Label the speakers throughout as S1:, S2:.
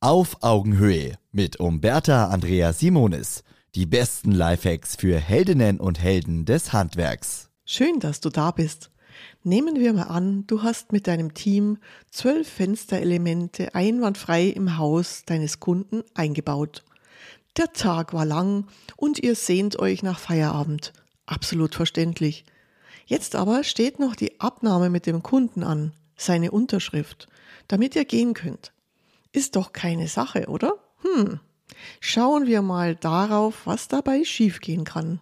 S1: Auf Augenhöhe mit Umberta Andrea Simonis. Die besten Lifehacks für Heldinnen und Helden des Handwerks.
S2: Schön, dass du da bist. Nehmen wir mal an, du hast mit deinem Team zwölf Fensterelemente einwandfrei im Haus deines Kunden eingebaut. Der Tag war lang und ihr sehnt euch nach Feierabend. Absolut verständlich. Jetzt aber steht noch die Abnahme mit dem Kunden an, seine Unterschrift, damit ihr gehen könnt. Ist doch keine Sache, oder? Hm. Schauen wir mal darauf, was dabei schiefgehen kann.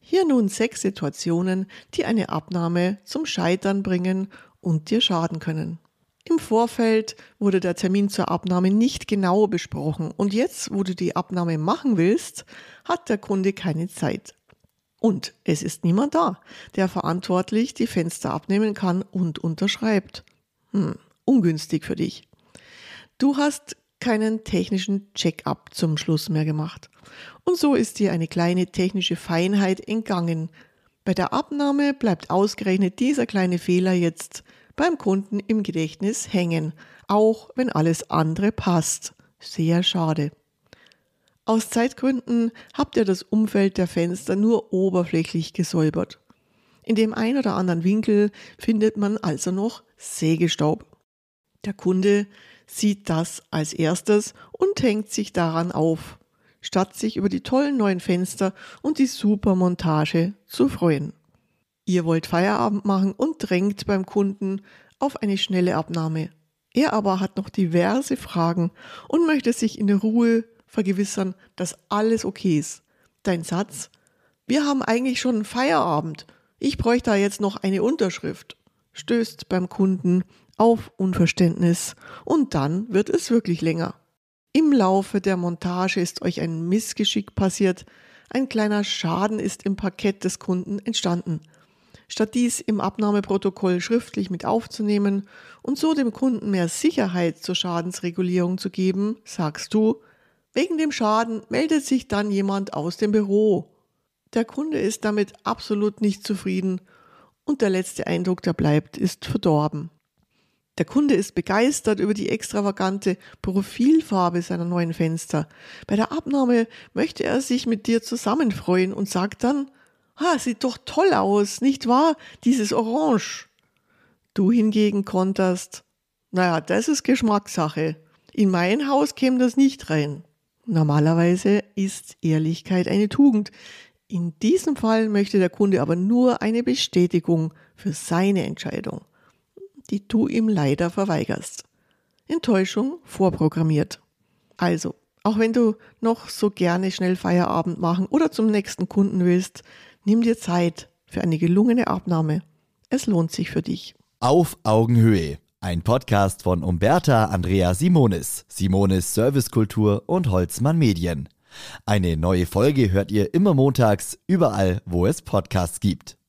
S2: Hier nun sechs Situationen, die eine Abnahme zum Scheitern bringen und dir schaden können. Im Vorfeld wurde der Termin zur Abnahme nicht genau besprochen und jetzt, wo du die Abnahme machen willst, hat der Kunde keine Zeit. Und es ist niemand da, der verantwortlich die Fenster abnehmen kann und unterschreibt. Hm, ungünstig für dich. Du hast keinen technischen Check-up zum Schluss mehr gemacht. Und so ist dir eine kleine technische Feinheit entgangen. Bei der Abnahme bleibt ausgerechnet dieser kleine Fehler jetzt beim Kunden im Gedächtnis hängen, auch wenn alles andere passt. Sehr schade. Aus Zeitgründen habt ihr das Umfeld der Fenster nur oberflächlich gesäubert. In dem ein oder anderen Winkel findet man also noch Sägestaub. Der Kunde sieht das als erstes und hängt sich daran auf, statt sich über die tollen neuen Fenster und die super Montage zu freuen. Ihr wollt Feierabend machen und drängt beim Kunden auf eine schnelle Abnahme. Er aber hat noch diverse Fragen und möchte sich in Ruhe vergewissern, dass alles okay ist. Dein Satz, wir haben eigentlich schon Feierabend, ich bräuchte da jetzt noch eine Unterschrift, stößt beim Kunden auf Unverständnis und dann wird es wirklich länger. Im Laufe der Montage ist euch ein Missgeschick passiert, ein kleiner Schaden ist im Parkett des Kunden entstanden. Statt dies im Abnahmeprotokoll schriftlich mit aufzunehmen und so dem Kunden mehr Sicherheit zur Schadensregulierung zu geben, sagst du, wegen dem Schaden meldet sich dann jemand aus dem Büro. Der Kunde ist damit absolut nicht zufrieden und der letzte Eindruck, der bleibt, ist verdorben. Der Kunde ist begeistert über die extravagante Profilfarbe seiner neuen Fenster. Bei der Abnahme möchte er sich mit dir zusammenfreuen und sagt dann, ah, sieht doch toll aus, nicht wahr? Dieses Orange. Du hingegen konterst, naja, das ist Geschmackssache. In mein Haus käme das nicht rein. Normalerweise ist Ehrlichkeit eine Tugend. In diesem Fall möchte der Kunde aber nur eine Bestätigung für seine Entscheidung die du ihm leider verweigerst. Enttäuschung vorprogrammiert. Also, auch wenn du noch so gerne schnell Feierabend machen oder zum nächsten Kunden willst, nimm dir Zeit für eine gelungene Abnahme. Es lohnt sich für dich.
S1: Auf Augenhöhe. Ein Podcast von Umberta Andrea Simonis, Simonis Servicekultur und Holzmann Medien. Eine neue Folge hört ihr immer montags, überall, wo es Podcasts gibt.